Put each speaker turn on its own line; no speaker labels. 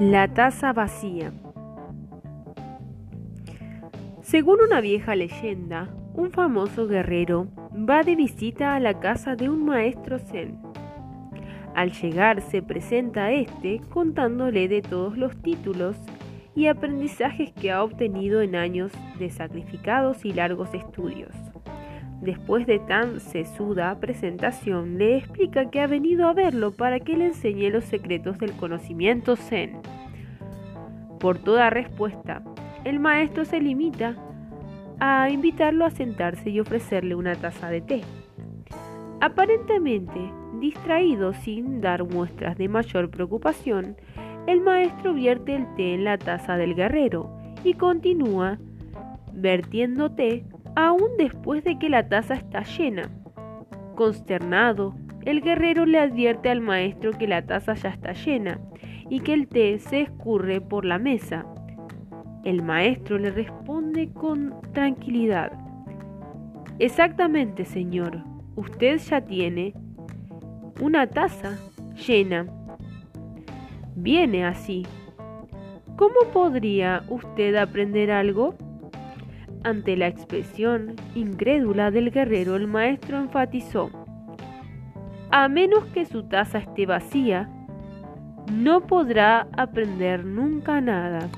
La taza vacía. Según una vieja leyenda, un famoso guerrero va de visita a la casa de un maestro zen. Al llegar se presenta a este contándole de todos los títulos y aprendizajes que ha obtenido en años de sacrificados y largos estudios. Después de tan sesuda presentación, le explica que ha venido a verlo para que le enseñe los secretos del conocimiento zen. Por toda respuesta, el maestro se limita a invitarlo a sentarse y ofrecerle una taza de té. Aparentemente distraído sin dar muestras de mayor preocupación, el maestro vierte el té en la taza del guerrero y continúa vertiendo té aún después de que la taza está llena. Consternado, el guerrero le advierte al maestro que la taza ya está llena y que el té se escurre por la mesa. El maestro le responde con tranquilidad. Exactamente, señor. Usted ya tiene una taza llena. Viene así. ¿Cómo podría usted aprender algo? Ante la expresión incrédula del guerrero, el maestro enfatizó, a menos que su taza esté vacía, no podrá aprender nunca nada.